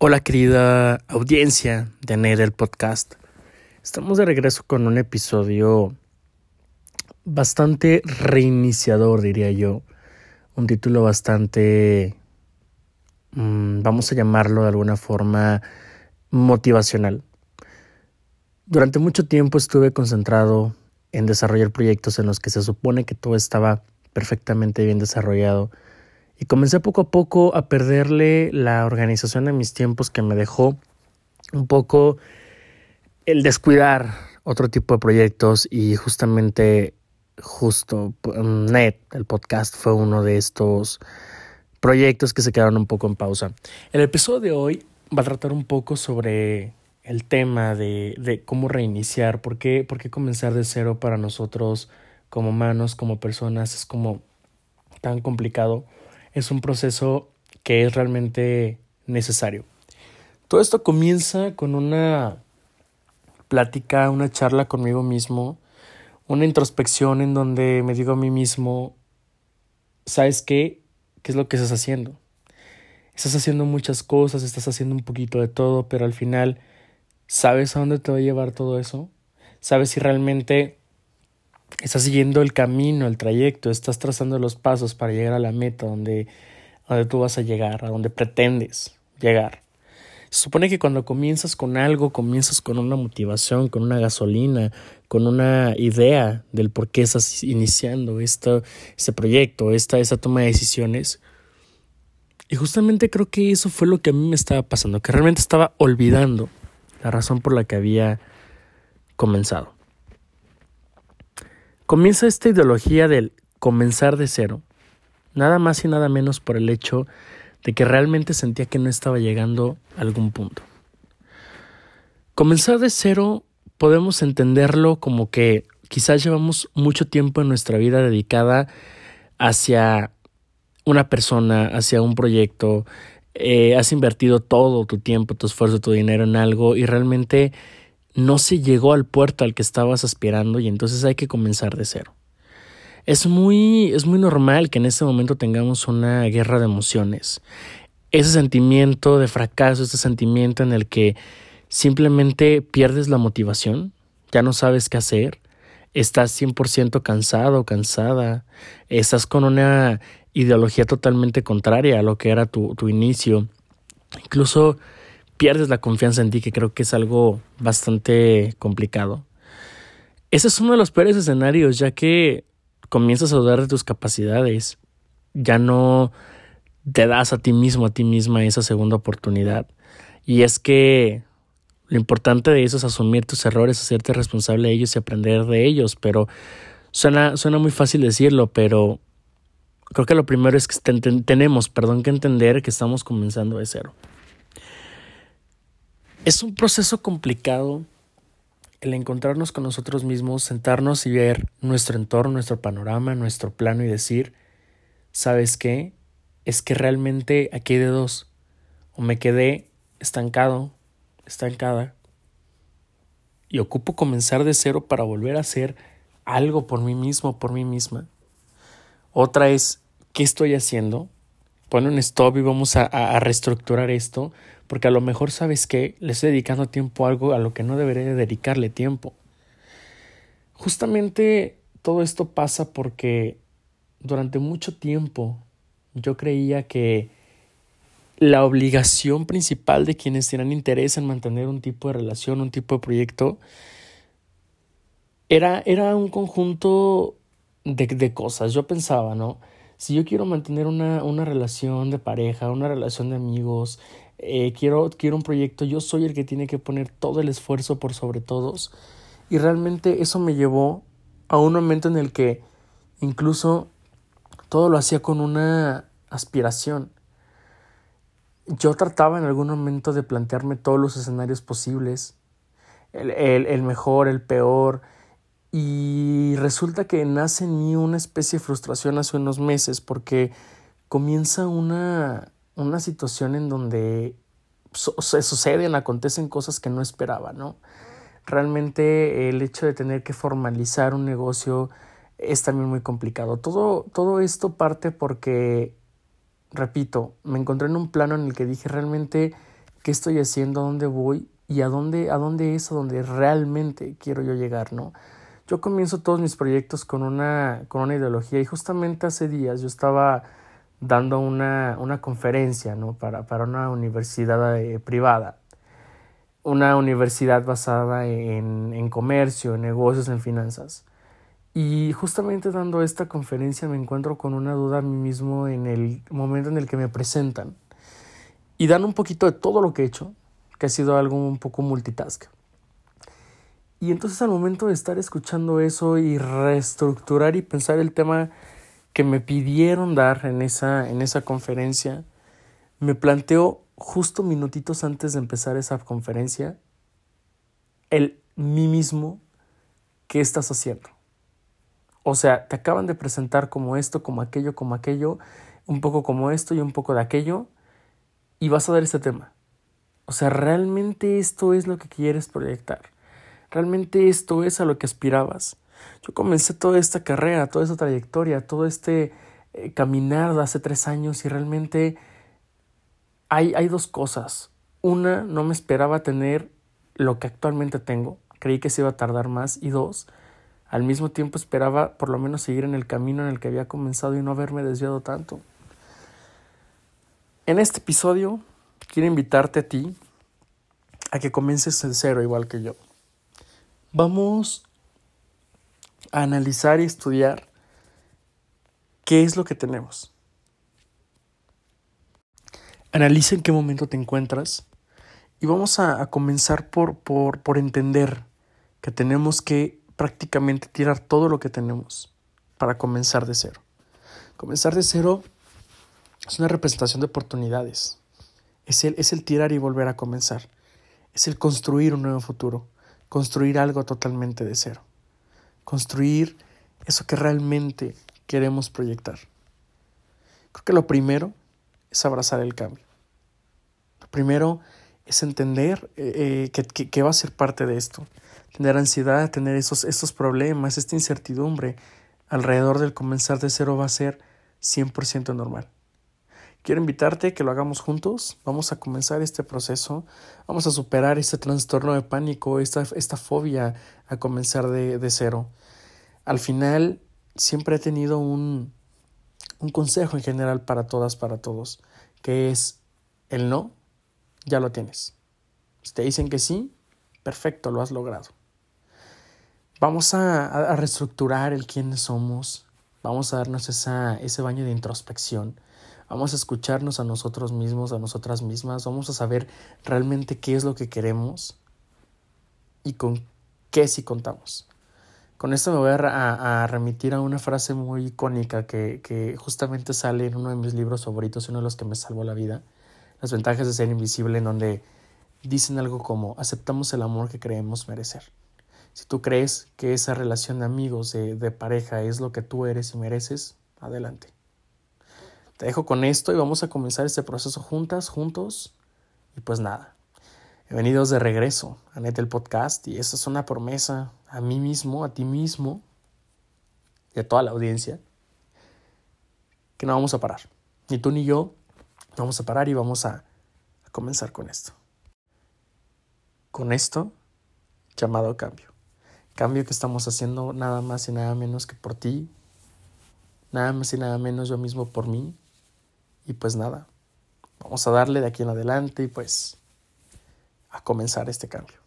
Hola querida audiencia de Ned el podcast. Estamos de regreso con un episodio bastante reiniciador, diría yo. Un título bastante, mm, vamos a llamarlo de alguna forma, motivacional. Durante mucho tiempo estuve concentrado en desarrollar proyectos en los que se supone que todo estaba perfectamente bien desarrollado y comencé poco a poco a perderle la organización de mis tiempos que me dejó un poco el descuidar otro tipo de proyectos y justamente justo mm, Net, el podcast fue uno de estos proyectos que se quedaron un poco en pausa. El episodio de hoy va a tratar un poco sobre el tema de, de cómo reiniciar, por qué, por qué comenzar de cero para nosotros como humanos, como personas, es como tan complicado es un proceso que es realmente necesario. Todo esto comienza con una plática, una charla conmigo mismo, una introspección en donde me digo a mí mismo, ¿sabes qué? ¿Qué es lo que estás haciendo? Estás haciendo muchas cosas, estás haciendo un poquito de todo, pero al final, ¿sabes a dónde te va a llevar todo eso? ¿Sabes si realmente estás siguiendo el camino, el trayecto, estás trazando los pasos para llegar a la meta donde, donde tú vas a llegar, a donde pretendes llegar. Se supone que cuando comienzas con algo, comienzas con una motivación, con una gasolina, con una idea del por qué estás iniciando esto, este proyecto, esta, esta toma de decisiones. Y justamente creo que eso fue lo que a mí me estaba pasando, que realmente estaba olvidando la razón por la que había comenzado. Comienza esta ideología del comenzar de cero, nada más y nada menos por el hecho de que realmente sentía que no estaba llegando a algún punto. Comenzar de cero podemos entenderlo como que quizás llevamos mucho tiempo en nuestra vida dedicada hacia una persona, hacia un proyecto, eh, has invertido todo tu tiempo, tu esfuerzo, tu dinero en algo y realmente no se llegó al puerto al que estabas aspirando y entonces hay que comenzar de cero. Es muy, es muy normal que en este momento tengamos una guerra de emociones. Ese sentimiento de fracaso, ese sentimiento en el que simplemente pierdes la motivación, ya no sabes qué hacer, estás 100% cansado, cansada, estás con una ideología totalmente contraria a lo que era tu, tu inicio. Incluso pierdes la confianza en ti, que creo que es algo bastante complicado. Ese es uno de los peores escenarios, ya que comienzas a dudar de tus capacidades, ya no te das a ti mismo, a ti misma esa segunda oportunidad. Y es que lo importante de eso es asumir tus errores, hacerte responsable de ellos y aprender de ellos, pero suena, suena muy fácil decirlo, pero creo que lo primero es que tenemos, perdón, que entender que estamos comenzando de cero. Es un proceso complicado el encontrarnos con nosotros mismos, sentarnos y ver nuestro entorno, nuestro panorama, nuestro plano y decir, ¿sabes qué? Es que realmente aquí hay de dos. O me quedé estancado, estancada, y ocupo comenzar de cero para volver a hacer algo por mí mismo, por mí misma. Otra es, ¿qué estoy haciendo? Pone un stop y vamos a, a reestructurar esto porque a lo mejor sabes que le estoy dedicando tiempo a algo a lo que no debería dedicarle tiempo. Justamente todo esto pasa porque durante mucho tiempo yo creía que la obligación principal de quienes tienen interés en mantener un tipo de relación, un tipo de proyecto, era, era un conjunto de, de cosas. Yo pensaba, ¿no? Si yo quiero mantener una, una relación de pareja, una relación de amigos, eh, quiero, quiero un proyecto, yo soy el que tiene que poner todo el esfuerzo por sobre todos. Y realmente eso me llevó a un momento en el que incluso todo lo hacía con una aspiración. Yo trataba en algún momento de plantearme todos los escenarios posibles, el, el, el mejor, el peor, y resulta que nace en mí una especie de frustración hace unos meses porque comienza una una situación en donde se suceden, acontecen cosas que no esperaba, ¿no? Realmente el hecho de tener que formalizar un negocio es también muy complicado. Todo, todo esto parte porque, repito, me encontré en un plano en el que dije realmente qué estoy haciendo, a dónde voy y a dónde, a dónde es a donde realmente quiero yo llegar, ¿no? Yo comienzo todos mis proyectos con una, con una ideología y justamente hace días yo estaba dando una, una conferencia ¿no? para, para una universidad eh, privada, una universidad basada en, en comercio, en negocios, en finanzas. Y justamente dando esta conferencia me encuentro con una duda a mí mismo en el momento en el que me presentan y dan un poquito de todo lo que he hecho, que ha sido algo un poco multitask. Y entonces al momento de estar escuchando eso y reestructurar y pensar el tema que me pidieron dar en esa, en esa conferencia, me planteo justo minutitos antes de empezar esa conferencia el mí mismo, ¿qué estás haciendo? O sea, te acaban de presentar como esto, como aquello, como aquello, un poco como esto y un poco de aquello, y vas a dar este tema. O sea, realmente esto es lo que quieres proyectar. Realmente esto es a lo que aspirabas. Yo comencé toda esta carrera, toda esta trayectoria, todo este eh, caminar de hace tres años y realmente hay, hay dos cosas. Una, no me esperaba tener lo que actualmente tengo. Creí que se iba a tardar más. Y dos, al mismo tiempo esperaba por lo menos seguir en el camino en el que había comenzado y no haberme desviado tanto. En este episodio quiero invitarte a ti a que comiences en cero igual que yo. Vamos a analizar y estudiar qué es lo que tenemos. Analiza en qué momento te encuentras y vamos a, comenzar por, por, por entender que tenemos que prácticamente tirar todo lo que tenemos para comenzar de cero. Comenzar de cero es una representación de oportunidades. Es el, es el tirar y volver a comenzar. Es el construir un nuevo futuro. Construir algo totalmente de cero. Construir eso que realmente queremos proyectar. Creo que lo primero es abrazar el cambio. Lo primero es entender eh, eh, que, va a ser parte de esto. Tener ansiedad, tener esos, estos problemas, esta incertidumbre alrededor del comenzar de cero va a ser 100% normal. Quiero invitarte a que lo hagamos juntos. Vamos a comenzar este proceso. Vamos a superar este trastorno de pánico, esta, esta fobia a comenzar de, de cero. Al final, siempre he tenido un, un consejo en general para todas, para todos, que es el no, ya lo tienes. Si te dicen que sí, perfecto, lo has logrado. Vamos a, a reestructurar el quién somos, vamos a darnos esa, ese baño de introspección vamos a escucharnos a nosotros mismos, a nosotras mismas, vamos a saber realmente qué es lo que queremos y con qué sí contamos. Con esto me voy a, remitir a una frase muy icónica que, justamente sale en uno de mis libros favoritos, uno de los que me salvó la vida, Las ventajas de ser invisible, en donde dicen algo como aceptamos el amor que creemos merecer. Si tú crees que esa relación de amigos, de, de pareja, es lo que tú eres y mereces, adelante. Te dejo con esto y vamos a comenzar este proceso juntas, juntos. Y pues nada, bienvenidos de regreso a Net el Podcast y esta es una promesa a mí mismo, a ti mismo y a toda la audiencia que no vamos a parar. Ni tú ni yo vamos a parar y vamos a, a comenzar con esto. Con esto llamado cambio. Cambio que estamos haciendo nada más y nada menos que por ti, nada más y nada menos yo mismo por mí y pues nada, vamos a darle de aquí en adelante y pues a comenzar este cambio.